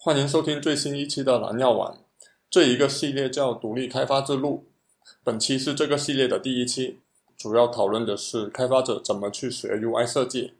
欢迎收听最新一期的蓝药丸这一个系列叫独立开发之路。本期是这个系列的第一期主要讨论的是开发者怎么去学 ui 设计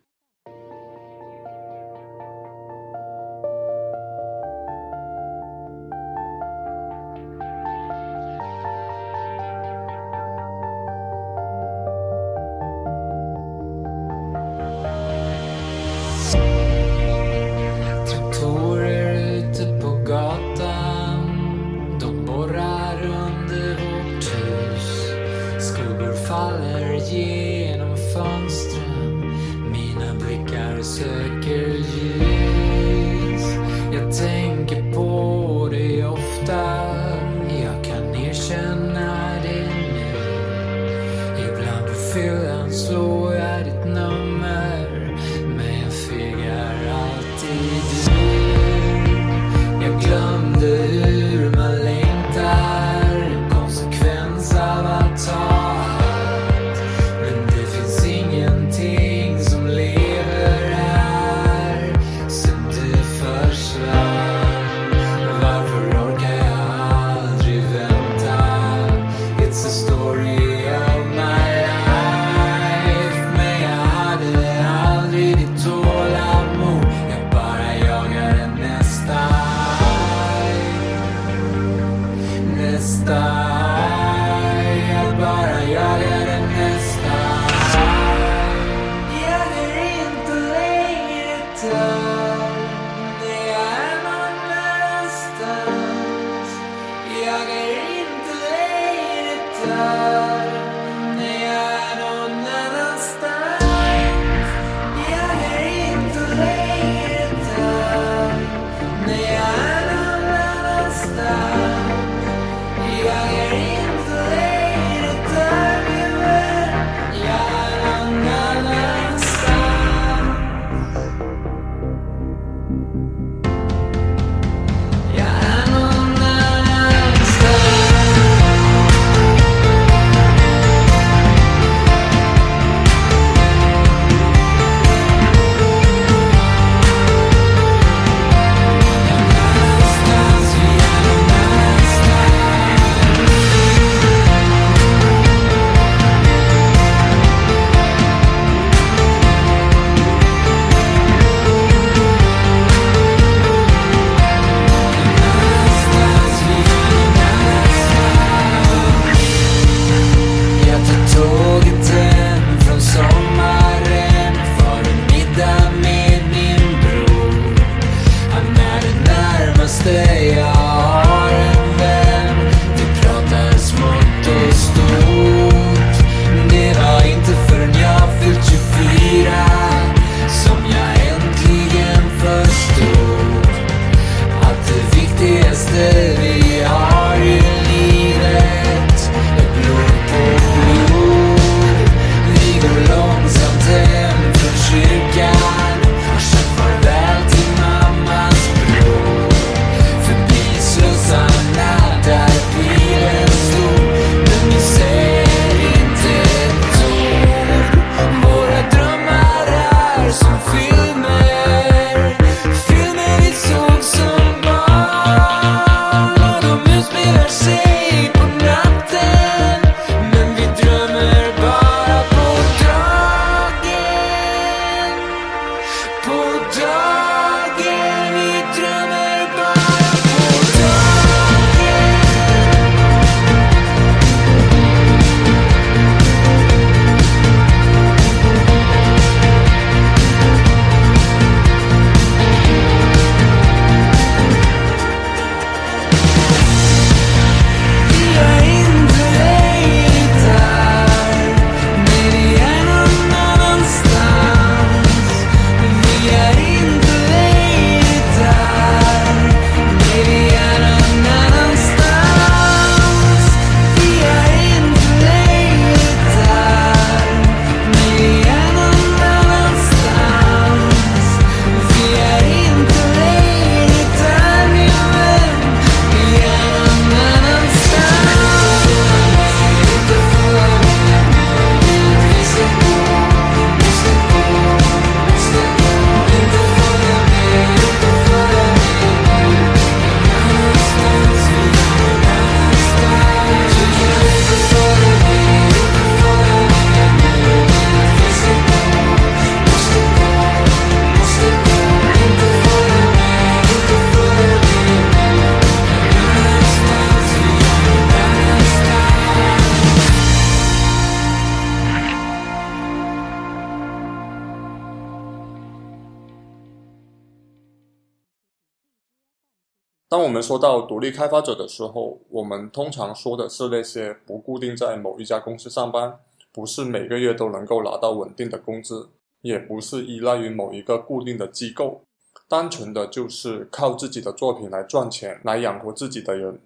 当我们说到独立开发者的时候，我们通常说的是那些不固定在某一家公司上班，不是每个月都能够拿到稳定的工资，也不是依赖于某一个固定的机构，单纯的就是靠自己的作品来赚钱、来养活自己的人。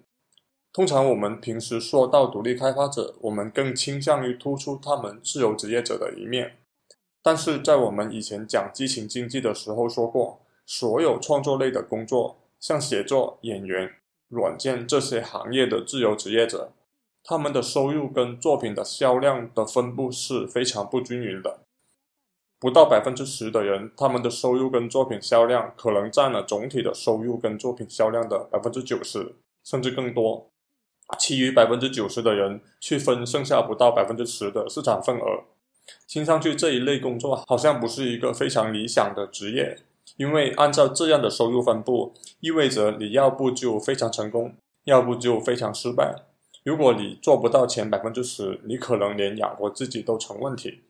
通常我们平时说到独立开发者，我们更倾向于突出他们自由职业者的一面。但是在我们以前讲激情经济的时候说过，所有创作类的工作。像写作、演员、软件这些行业的自由职业者，他们的收入跟作品的销量的分布是非常不均匀的。不到百分之十的人，他们的收入跟作品销量可能占了总体的收入跟作品销量的百分之九十，甚至更多。其余百分之九十的人去分剩下不到百分之十的市场份额，听上去这一类工作好像不是一个非常理想的职业。因为按照这样的收入分布，意味着你要不就非常成功，要不就非常失败。如果你做不到前百分之十，你可能连养活自己都成问题。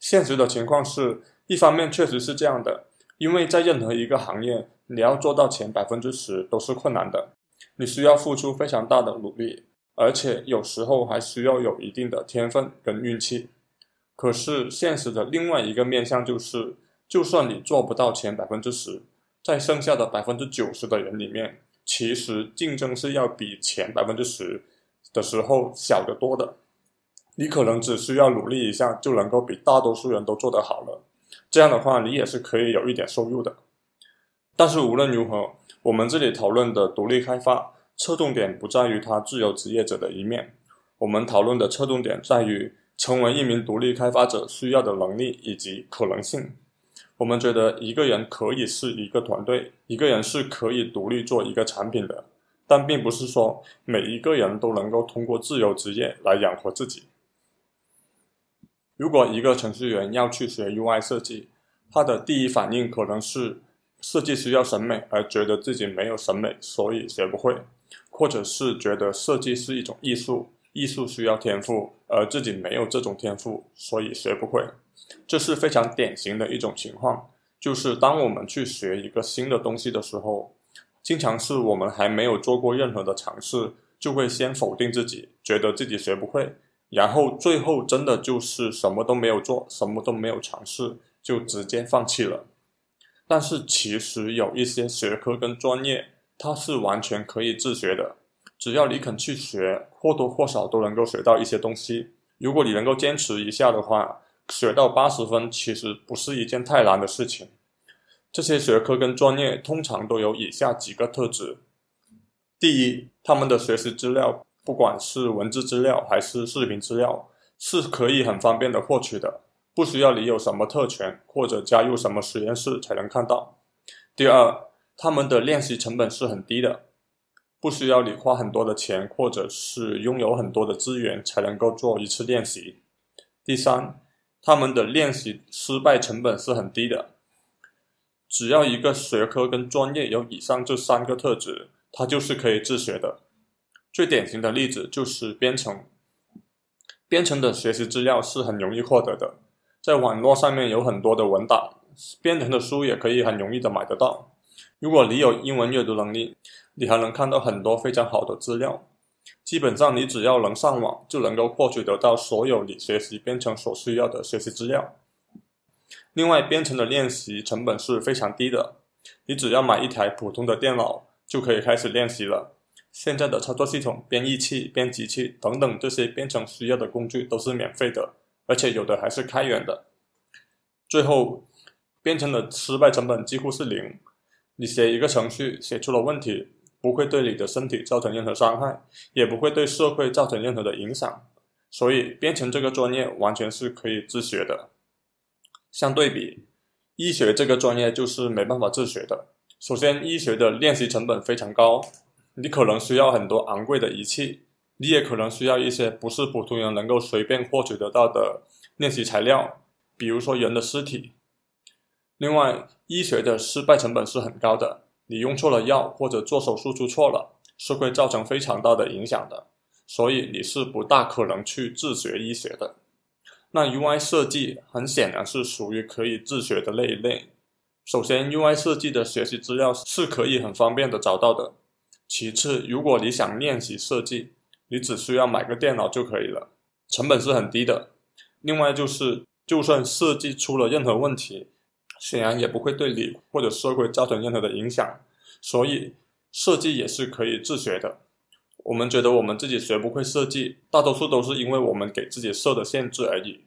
现实的情况是，一方面确实是这样的，因为在任何一个行业，你要做到前百分之十都是困难的，你需要付出非常大的努力，而且有时候还需要有一定的天分跟运气。可是现实的另外一个面向就是。就算你做不到前百分之十，在剩下的百分之九十的人里面，其实竞争是要比前百分之十的时候小得多的。你可能只需要努力一下，就能够比大多数人都做得好了。这样的话，你也是可以有一点收入的。但是无论如何，我们这里讨论的独立开发，侧重点不在于他自由职业者的一面，我们讨论的侧重点在于成为一名独立开发者需要的能力以及可能性。我们觉得一个人可以是一个团队，一个人是可以独立做一个产品的，但并不是说每一个人都能够通过自由职业来养活自己。如果一个程序员要去学 UI 设计，他的第一反应可能是设计需要审美，而觉得自己没有审美，所以学不会，或者是觉得设计是一种艺术，艺术需要天赋，而自己没有这种天赋，所以学不会。这是非常典型的一种情况，就是当我们去学一个新的东西的时候，经常是我们还没有做过任何的尝试，就会先否定自己，觉得自己学不会，然后最后真的就是什么都没有做，什么都没有尝试，就直接放弃了。但是其实有一些学科跟专业，它是完全可以自学的，只要你肯去学，或多或少都能够学到一些东西。如果你能够坚持一下的话。学到八十分其实不是一件太难的事情。这些学科跟专业通常都有以下几个特质：第一，他们的学习资料，不管是文字资料还是视频资料，是可以很方便的获取的，不需要你有什么特权或者加入什么实验室才能看到。第二，他们的练习成本是很低的，不需要你花很多的钱或者是拥有很多的资源才能够做一次练习。第三。他们的练习失败成本是很低的，只要一个学科跟专业有以上这三个特质，它就是可以自学的。最典型的例子就是编程，编程的学习资料是很容易获得的，在网络上面有很多的文档，编程的书也可以很容易的买得到。如果你有英文阅读能力，你还能看到很多非常好的资料。基本上，你只要能上网，就能够获取得到所有你学习编程所需要的学习资料。另外，编程的练习成本是非常低的，你只要买一台普通的电脑就可以开始练习了。现在的操作系统、编译器、编辑器等等这些编程需要的工具都是免费的，而且有的还是开源的。最后，编程的失败成本几乎是零，你写一个程序写出了问题。不会对你的身体造成任何伤害，也不会对社会造成任何的影响，所以编程这个专业完全是可以自学的。相对比，医学这个专业就是没办法自学的。首先，医学的练习成本非常高，你可能需要很多昂贵的仪器，你也可能需要一些不是普通人能够随便获取得到的练习材料，比如说人的尸体。另外，医学的失败成本是很高的。你用错了药，或者做手术出错了，是会造成非常大的影响的。所以你是不大可能去自学医学的。那 UI 设计很显然是属于可以自学的那一类。首先，UI 设计的学习资料是可以很方便的找到的，其次，如果你想练习设计，你只需要买个电脑就可以了，成本是很低的。另外就是，就算设计出了任何问题，显然也不会对你或者社会造成任何的影响，所以设计也是可以自学的。我们觉得我们自己学不会设计，大多数都是因为我们给自己设的限制而已。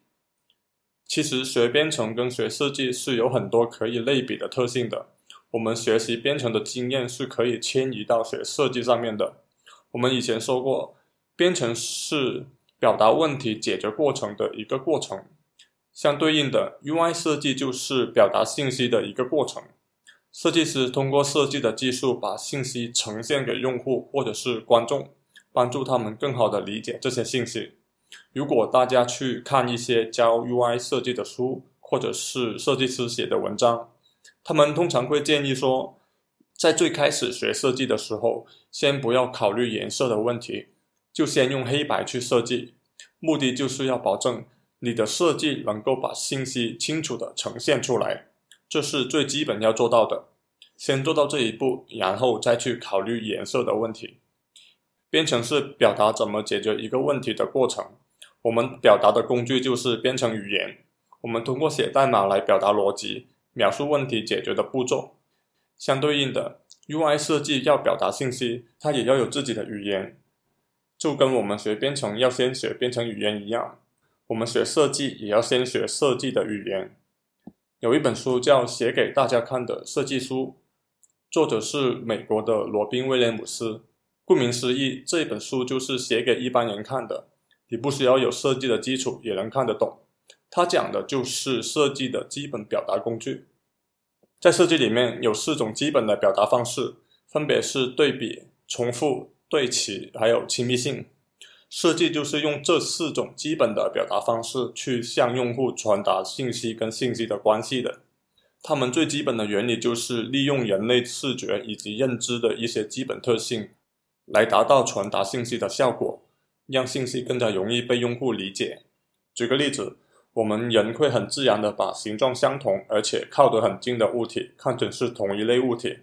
其实学编程跟学设计是有很多可以类比的特性的。我们学习编程的经验是可以迁移到学设计上面的。我们以前说过，编程是表达问题解决过程的一个过程，相对应的 UI 设计就是表达信息的一个过程。设计师通过设计的技术把信息呈现给用户或者是观众，帮助他们更好的理解这些信息。如果大家去看一些教 UI 设计的书，或者是设计师写的文章，他们通常会建议说，在最开始学设计的时候，先不要考虑颜色的问题，就先用黑白去设计，目的就是要保证你的设计能够把信息清楚的呈现出来，这是最基本要做到的。先做到这一步，然后再去考虑颜色的问题。编程是表达怎么解决一个问题的过程，我们表达的工具就是编程语言，我们通过写代码来表达逻辑。描述问题解决的步骤，相对应的 UI 设计要表达信息，它也要有自己的语言，就跟我们学编程要先学编程语言一样，我们学设计也要先学设计的语言。有一本书叫《写给大家看的设计书》，作者是美国的罗宾威廉姆斯。顾名思义，这本书就是写给一般人看的，你不需要有设计的基础也能看得懂。它讲的就是设计的基本表达工具，在设计里面有四种基本的表达方式，分别是对比、重复、对齐，还有亲密性。设计就是用这四种基本的表达方式去向用户传达信息跟信息的关系的。它们最基本的原理就是利用人类视觉以及认知的一些基本特性，来达到传达信息的效果，让信息更加容易被用户理解。举个例子。我们人会很自然的把形状相同而且靠得很近的物体看成是同一类物体，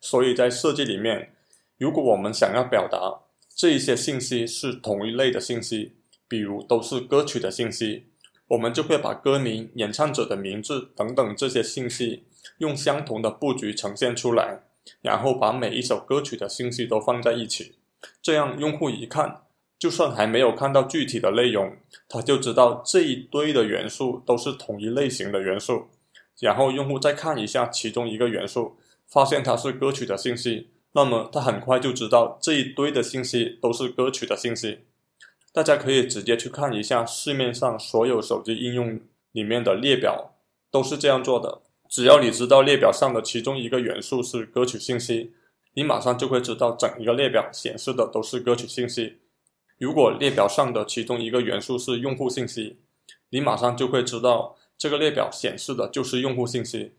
所以在设计里面，如果我们想要表达这一些信息是同一类的信息，比如都是歌曲的信息，我们就会把歌名、演唱者的名字等等这些信息用相同的布局呈现出来，然后把每一首歌曲的信息都放在一起，这样用户一看。就算还没有看到具体的内容，他就知道这一堆的元素都是同一类型的元素。然后用户再看一下其中一个元素，发现它是歌曲的信息，那么他很快就知道这一堆的信息都是歌曲的信息。大家可以直接去看一下市面上所有手机应用里面的列表，都是这样做的。只要你知道列表上的其中一个元素是歌曲信息，你马上就会知道整一个列表显示的都是歌曲信息。如果列表上的其中一个元素是用户信息，你马上就会知道这个列表显示的就是用户信息。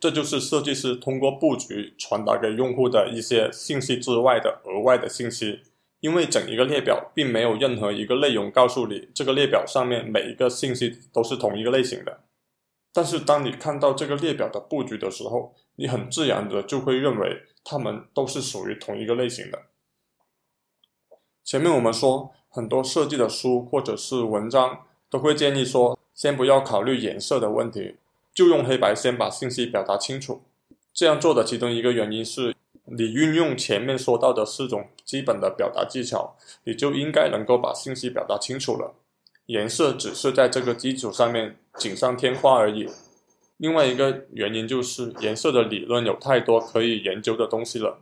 这就是设计师通过布局传达给用户的一些信息之外的额外的信息。因为整一个列表并没有任何一个内容告诉你这个列表上面每一个信息都是同一个类型的。但是当你看到这个列表的布局的时候，你很自然的就会认为它们都是属于同一个类型的。前面我们说，很多设计的书或者是文章都会建议说，先不要考虑颜色的问题，就用黑白先把信息表达清楚。这样做的其中一个原因是，你运用前面说到的四种基本的表达技巧，你就应该能够把信息表达清楚了。颜色只是在这个基础上面锦上添花而已。另外一个原因就是，颜色的理论有太多可以研究的东西了。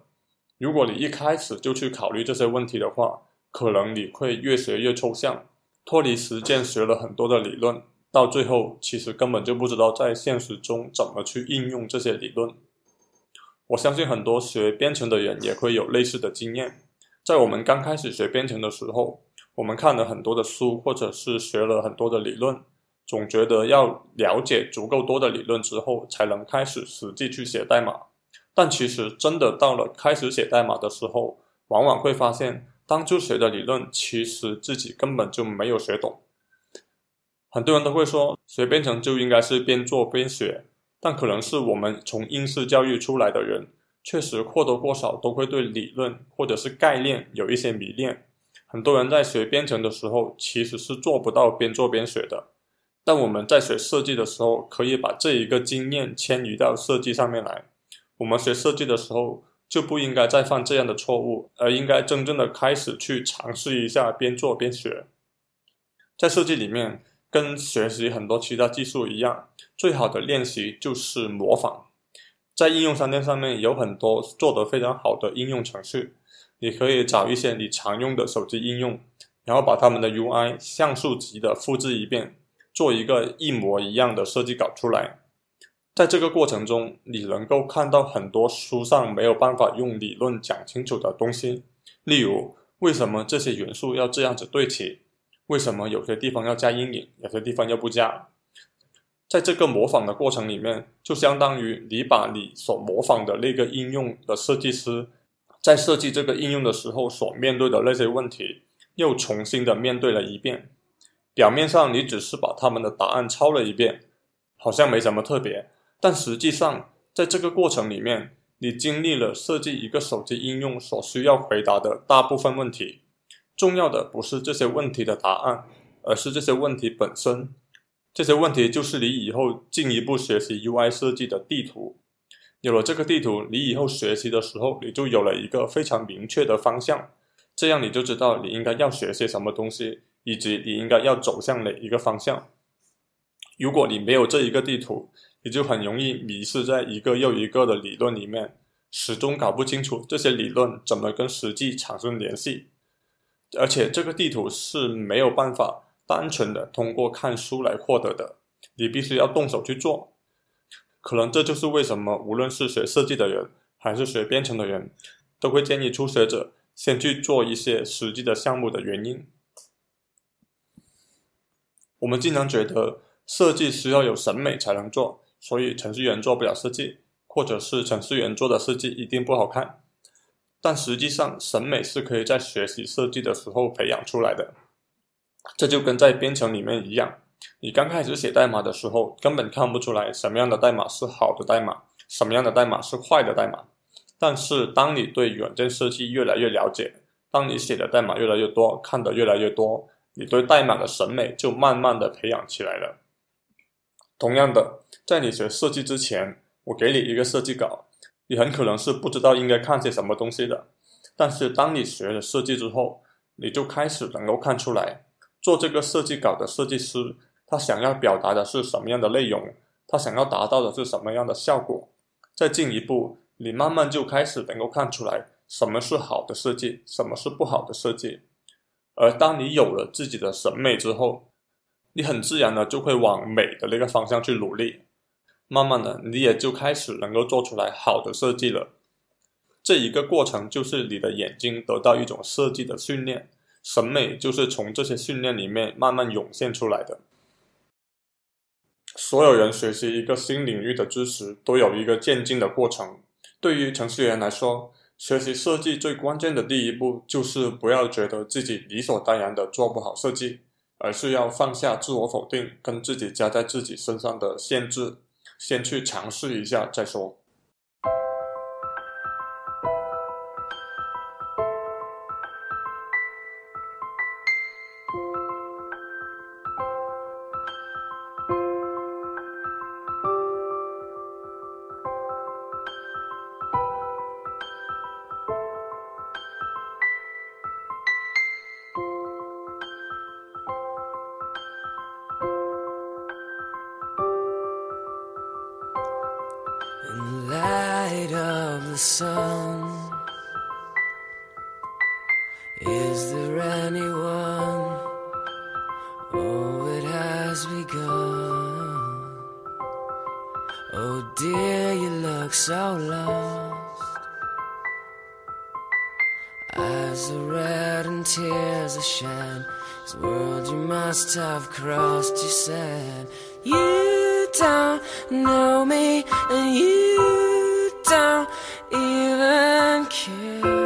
如果你一开始就去考虑这些问题的话，可能你会越学越抽象，脱离实践，学了很多的理论，到最后其实根本就不知道在现实中怎么去应用这些理论。我相信很多学编程的人也会有类似的经验。在我们刚开始学编程的时候，我们看了很多的书，或者是学了很多的理论，总觉得要了解足够多的理论之后，才能开始实际去写代码。但其实真的到了开始写代码的时候，往往会发现。当初学的理论，其实自己根本就没有学懂。很多人都会说，学编程就应该是边做边学，但可能是我们从应试教育出来的人，确实或多或少都会对理论或者是概念有一些迷恋。很多人在学编程的时候，其实是做不到边做边学的。但我们在学设计的时候，可以把这一个经验迁移到设计上面来。我们学设计的时候，就不应该再犯这样的错误，而应该真正的开始去尝试一下边做边学。在设计里面，跟学习很多其他技术一样，最好的练习就是模仿。在应用商店上面有很多做得非常好的应用程序，你可以找一些你常用的手机应用，然后把它们的 UI 像素级的复制一遍，做一个一模一样的设计稿出来。在这个过程中，你能够看到很多书上没有办法用理论讲清楚的东西，例如为什么这些元素要这样子对齐，为什么有些地方要加阴影，有些地方又不加。在这个模仿的过程里面，就相当于你把你所模仿的那个应用的设计师，在设计这个应用的时候所面对的那些问题，又重新的面对了一遍。表面上你只是把他们的答案抄了一遍，好像没什么特别，但实际上在这个过程里面，你经历了设计一个手机应用所需要回答的大部分问题。重要的不是这些问题的答案，而是这些问题本身。这些问题就是你以后进一步学习 UI 设计的地图。有了这个地图，你以后学习的时候，你就有了一个非常明确的方向。这样你就知道你应该要学些什么东西，以及你应该要走向哪一个方向。如果你没有这一个地图，你就很容易迷失在一个又一个的理论里面，始终搞不清楚这些理论怎么跟实际产生联系。而且这个地图是没有办法。单纯的通过看书来获得的，你必须要动手去做。可能这就是为什么无论是学设计的人，还是学编程的人，都会建议初学者先去做一些实际的项目的原因。我们经常觉得设计需要有审美才能做，所以程序员做不了设计，或者是程序员做的设计一定不好看。但实际上，审美是可以在学习设计的时候培养出来的。这就跟在编程里面一样，你刚开始写代码的时候，根本看不出来什么样的代码是好的代码，什么样的代码是坏的代码。但是，当你对软件设计越来越了解，当你写的代码越来越多，看得越来越多，你对代码的审美就慢慢的培养起来了。同样的，在你学设计之前，我给你一个设计稿，你很可能是不知道应该看些什么东西的。但是，当你学了设计之后，你就开始能够看出来。做这个设计稿的设计师，他想要表达的是什么样的内容？他想要达到的是什么样的效果？再进一步，你慢慢就开始能够看出来什么是好的设计，什么是不好的设计。而当你有了自己的审美之后，你很自然的就会往美的那个方向去努力。慢慢的，你也就开始能够做出来好的设计了。这一个过程就是你的眼睛得到一种设计的训练。审美就是从这些训练里面慢慢涌现出来的。所有人学习一个新领域的知识，都有一个渐进的过程。对于程序员来说，学习设计最关键的第一步，就是不要觉得自己理所当然的做不好设计，而是要放下自我否定跟自己加在自己身上的限制，先去尝试一下再说。Dear, you look so lost. Eyes are red and tears are shed. This world you must have crossed, you said. You don't know me, and you don't even care.